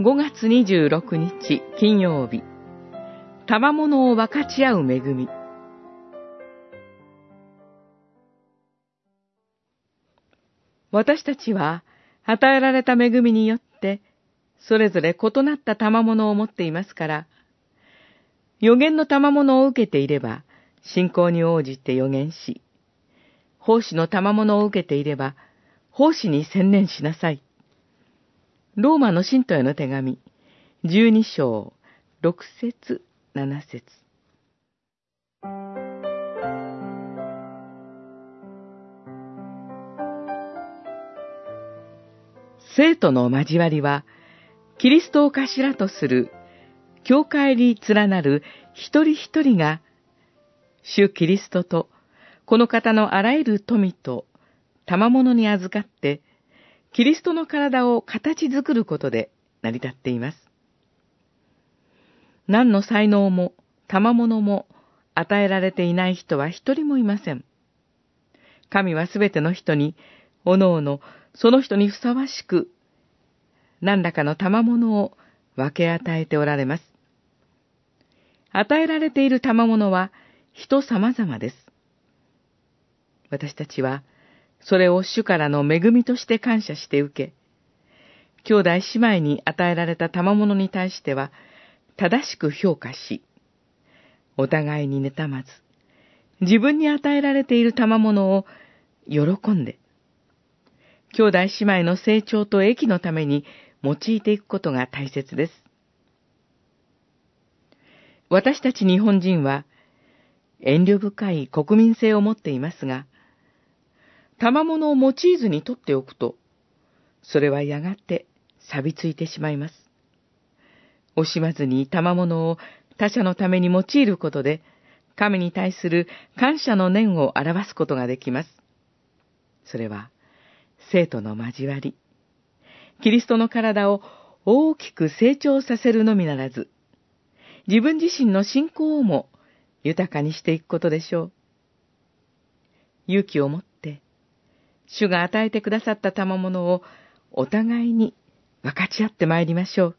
5月26日金曜日、賜物を分かち合う恵み。私たちは与えられた恵みによって、それぞれ異なった賜物を持っていますから、予言の賜物を受けていれば、信仰に応じて予言し、奉仕の賜物を受けていれば、奉仕に専念しなさい。ローマの信徒への手紙、12章、6節7節。生徒の交わりは、キリストを頭とする、教会に連なる一人一人が、主キリストと、この方のあらゆる富と、賜物に預かって、キリストの体を形作ることで成り立っています。何の才能も賜物も与えられていない人は一人もいません。神はすべての人に、おのおのその人にふさわしく、何らかの賜物を分け与えておられます。与えられている賜物は人様々です。私たちは、それを主からの恵みとして感謝して受け、兄弟姉妹に与えられた賜物に対しては、正しく評価し、お互いに妬まず、自分に与えられている賜物を喜んで、兄弟姉妹の成長と益のために用いていくことが大切です。私たち日本人は遠慮深い国民性を持っていますが、賜物を用いずに取っておくと、それはやがて錆びついてしまいます。惜しまずに賜物を他者のために用いることで、神に対する感謝の念を表すことができます。それは、生徒の交わり、キリストの体を大きく成長させるのみならず、自分自身の信仰をも豊かにしていくことでしょう。勇気を持って、主が与えてくださった賜物をお互いに分かち合ってまいりましょう。